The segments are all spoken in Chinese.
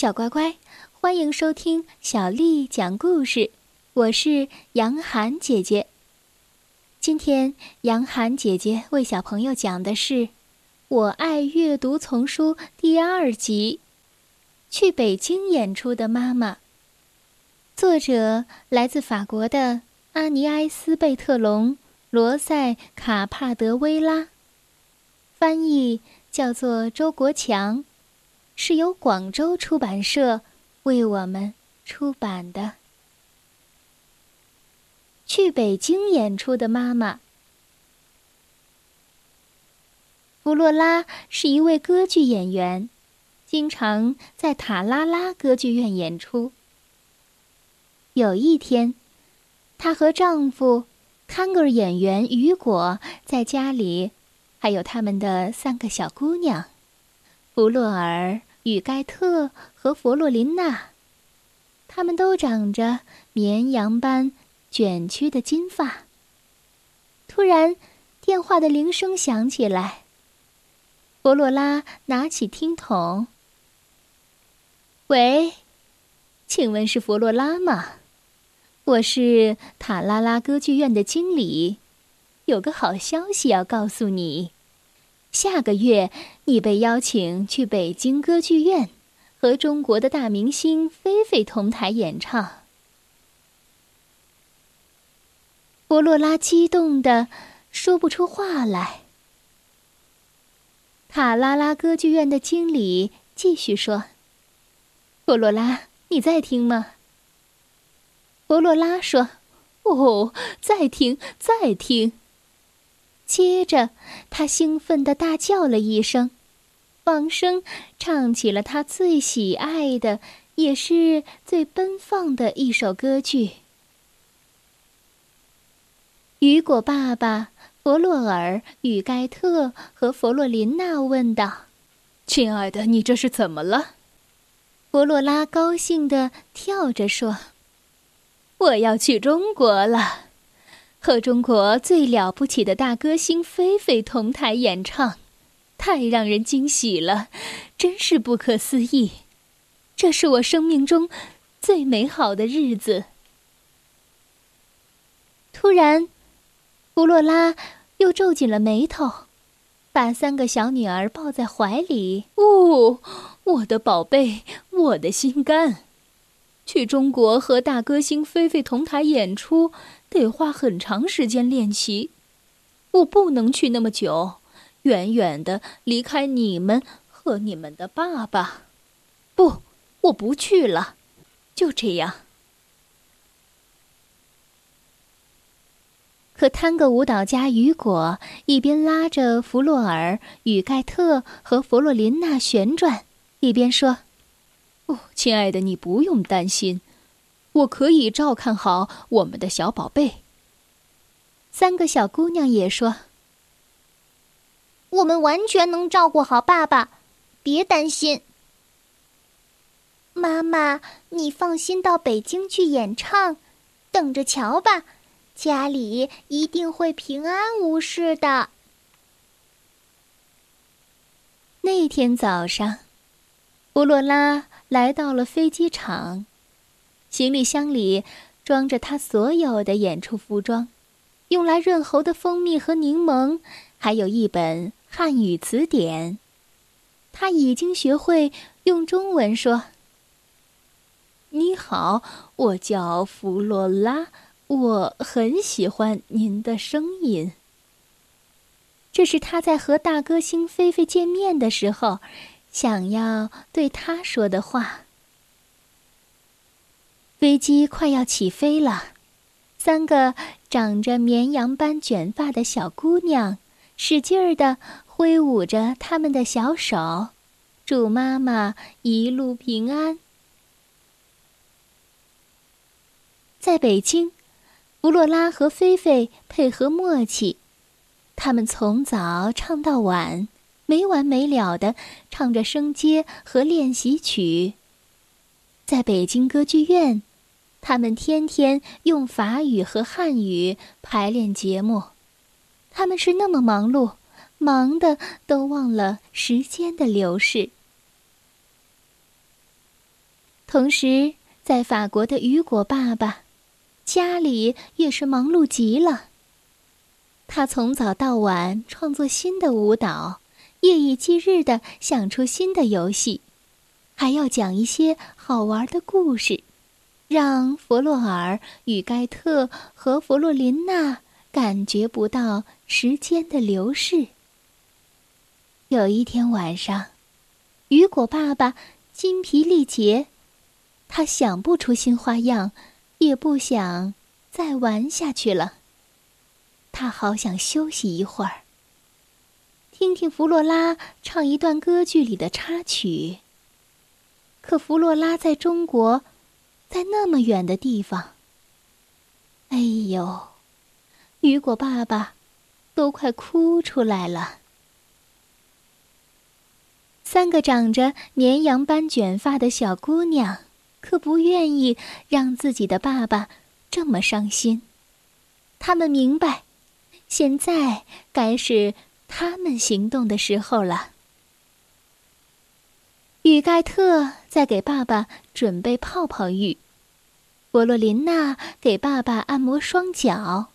小乖乖，欢迎收听小丽讲故事。我是杨涵姐姐。今天杨涵姐姐为小朋友讲的是《我爱阅读丛书》第二集《去北京演出的妈妈》。作者来自法国的阿尼埃斯·贝特隆·罗塞卡帕德威拉，翻译叫做周国强。是由广州出版社为我们出版的。去北京演出的妈妈，弗洛拉是一位歌剧演员，经常在塔拉拉歌剧院演出。有一天，她和丈夫康格尔演员雨果在家里，还有他们的三个小姑娘，弗洛尔。与盖特和弗洛琳娜，他们都长着绵羊般卷曲的金发。突然，电话的铃声响起来。弗洛拉拿起听筒：“喂，请问是弗洛拉吗？我是塔拉拉歌剧院的经理，有个好消息要告诉你。”下个月，你被邀请去北京歌剧院，和中国的大明星菲菲同台演唱。波洛拉激动的说不出话来。塔拉拉歌剧院的经理继续说：“波洛拉，你在听吗？”波洛拉说：“哦，在听，在听。”接着，他兴奋地大叫了一声，放声唱起了他最喜爱的，也是最奔放的一首歌剧。雨果爸爸弗洛尔与盖特和弗洛琳娜问道：“亲爱的，你这是怎么了？”弗洛拉高兴地跳着说：“我要去中国了。”和中国最了不起的大歌星菲菲同台演唱，太让人惊喜了，真是不可思议。这是我生命中最美好的日子。突然，弗洛拉又皱紧了眉头，把三个小女儿抱在怀里。哦，我的宝贝，我的心肝！去中国和大歌星菲菲同台演出。得花很长时间练习，我不能去那么久，远远的离开你们和你们的爸爸。不，我不去了，就这样。可探戈舞蹈家雨果一边拉着弗洛尔与盖特和弗洛琳娜旋转，一边说：“哦，亲爱的，你不用担心。”我可以照看好我们的小宝贝。三个小姑娘也说：“我们完全能照顾好爸爸，别担心。”妈妈，你放心到北京去演唱，等着瞧吧，家里一定会平安无事的。那天早上，乌洛拉来到了飞机场。行李箱里装着他所有的演出服装，用来润喉的蜂蜜和柠檬，还有一本汉语词典。他已经学会用中文说：“你好，我叫弗洛拉，我很喜欢您的声音。”这是他在和大歌星菲菲见面的时候，想要对他说的话。飞机快要起飞了，三个长着绵羊般卷发的小姑娘使劲儿地挥舞着他们的小手，祝妈妈一路平安。在北京，弗洛拉和菲菲配合默契，他们从早唱到晚，没完没了地唱着声阶和练习曲。在北京歌剧院。他们天天用法语和汉语排练节目，他们是那么忙碌，忙的都忘了时间的流逝。同时，在法国的雨果爸爸家里也是忙碌极了。他从早到晚创作新的舞蹈，夜以继日的想出新的游戏，还要讲一些好玩的故事，让弗洛尔与盖特和弗洛琳娜感觉不到时间的流逝。有一天晚上，雨果爸爸筋疲力竭，他想不出新花样，也不想再玩下去了。他好想休息一会儿，听听弗洛拉唱一段歌剧里的插曲。可弗洛拉在中国，在那么远的地方。哎呦，雨果爸爸都快哭出来了。三个长着绵羊般卷发的小姑娘，可不愿意让自己的爸爸这么伤心。他们明白，现在该是他们行动的时候了。雨盖特在给爸爸准备泡泡浴，弗洛琳娜给爸爸按摩双脚，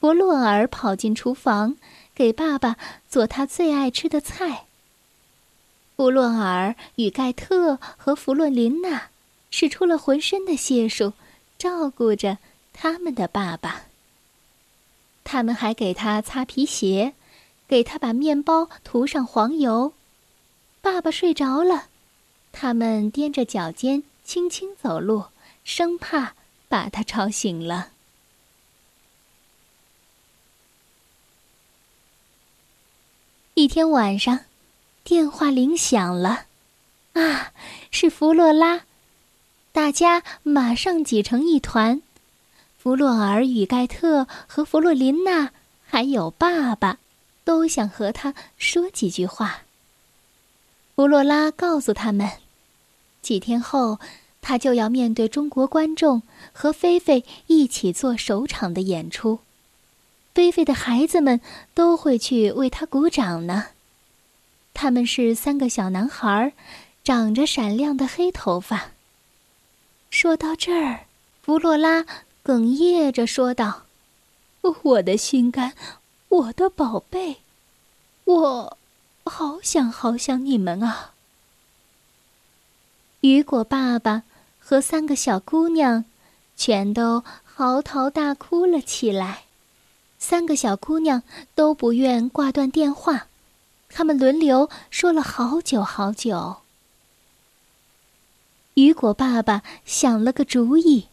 弗洛尔跑进厨房给爸爸做他最爱吃的菜。弗洛尔与盖特和弗洛琳娜使出了浑身的解数，照顾着他们的爸爸。他们还给他擦皮鞋，给他把面包涂上黄油。爸爸睡着了，他们踮着脚尖轻轻走路，生怕把他吵醒了。一天晚上。电话铃响了，啊，是弗洛拉！大家马上挤成一团。弗洛尔与盖特和弗洛琳娜还有爸爸，都想和他说几句话。弗洛拉告诉他们，几天后他就要面对中国观众，和菲菲一起做首场的演出。菲菲的孩子们都会去为他鼓掌呢。他们是三个小男孩，长着闪亮的黑头发。说到这儿，弗洛拉哽咽着说道：“我的心肝，我的宝贝，我我好想好想你们啊！”雨果爸爸和三个小姑娘全都嚎啕大哭了起来。三个小姑娘都不愿挂断电话。他们轮流说了好久好久。雨果爸爸想了个主意，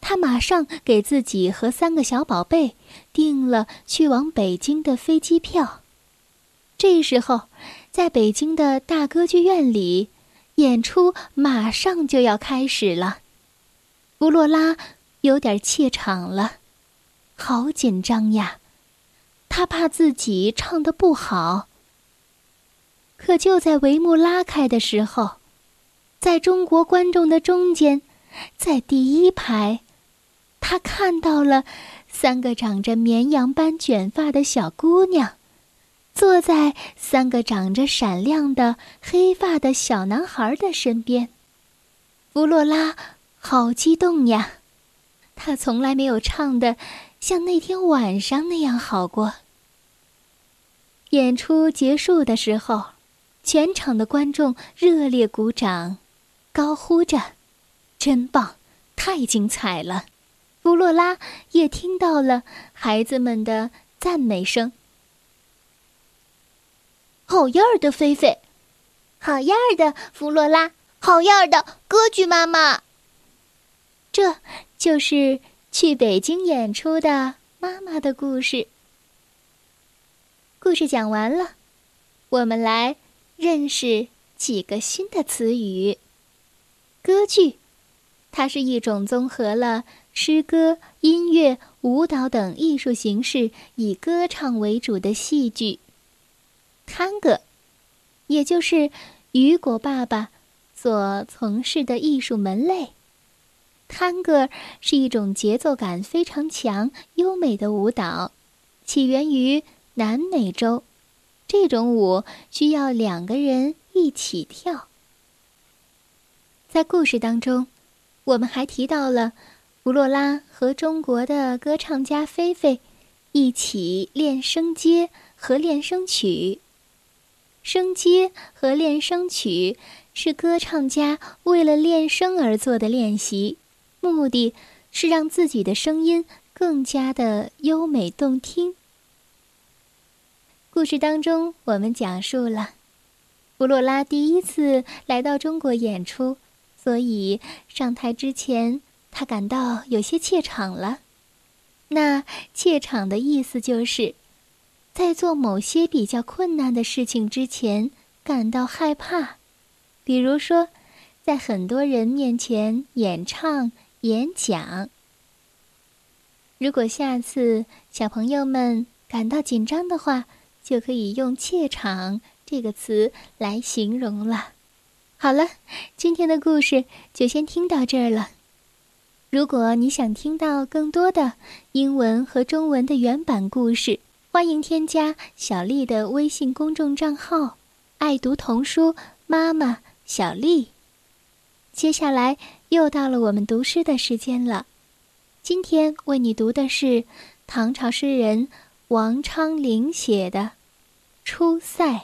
他马上给自己和三个小宝贝订了去往北京的飞机票。这时候，在北京的大歌剧院里，演出马上就要开始了。弗洛拉有点怯场了，好紧张呀！他怕自己唱的不好。可就在帷幕拉开的时候，在中国观众的中间，在第一排，他看到了三个长着绵羊般卷发的小姑娘，坐在三个长着闪亮的黑发的小男孩的身边。弗洛拉好激动呀，他从来没有唱的像那天晚上那样好过。演出结束的时候。全场的观众热烈鼓掌，高呼着：“真棒，太精彩了！”弗洛拉也听到了孩子们的赞美声：“好样的，菲菲！好样的，弗洛拉！好样的，歌剧妈妈！”这就是去北京演出的妈妈的故事。故事讲完了，我们来。认识几个新的词语。歌剧，它是一种综合了诗歌、音乐、舞蹈等艺术形式，以歌唱为主的戏剧。探戈，也就是雨果爸爸所从事的艺术门类。探戈是一种节奏感非常强、优美的舞蹈，起源于南美洲。这种舞需要两个人一起跳。在故事当中，我们还提到了弗洛拉和中国的歌唱家菲菲一起练声阶和练声曲。声阶和练声曲是歌唱家为了练声而做的练习，目的是让自己的声音更加的优美动听。故事当中，我们讲述了弗洛拉第一次来到中国演出。所以上台之前，他感到有些怯场了。那怯场的意思就是，在做某些比较困难的事情之前感到害怕，比如说，在很多人面前演唱、演讲。如果下次小朋友们感到紧张的话，就可以用“怯场”这个词来形容了。好了，今天的故事就先听到这儿了。如果你想听到更多的英文和中文的原版故事，欢迎添加小丽的微信公众账号“爱读童书妈妈小丽”。接下来又到了我们读诗的时间了。今天为你读的是唐朝诗人王昌龄写的《出塞》。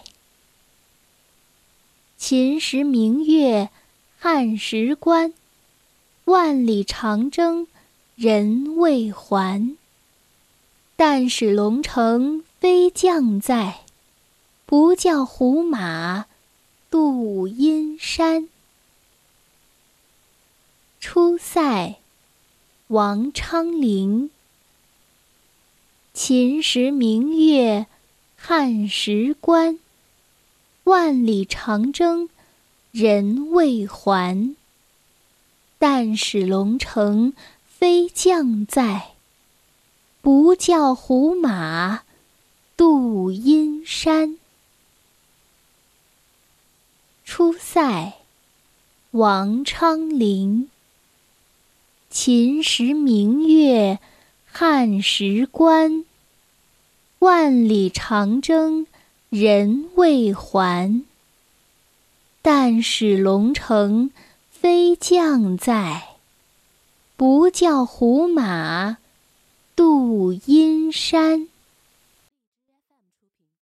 秦时明月汉时关，万里长征人未还。但使龙城飞将在，不教胡马度阴山。出塞，王昌龄。秦时明月汉时关。万里长征人未还。但使龙城飞将在，不教胡马度阴山。出塞，王昌龄。秦时明月汉时关，万里长征。人未还，但使龙城飞将在，不教胡马度阴山。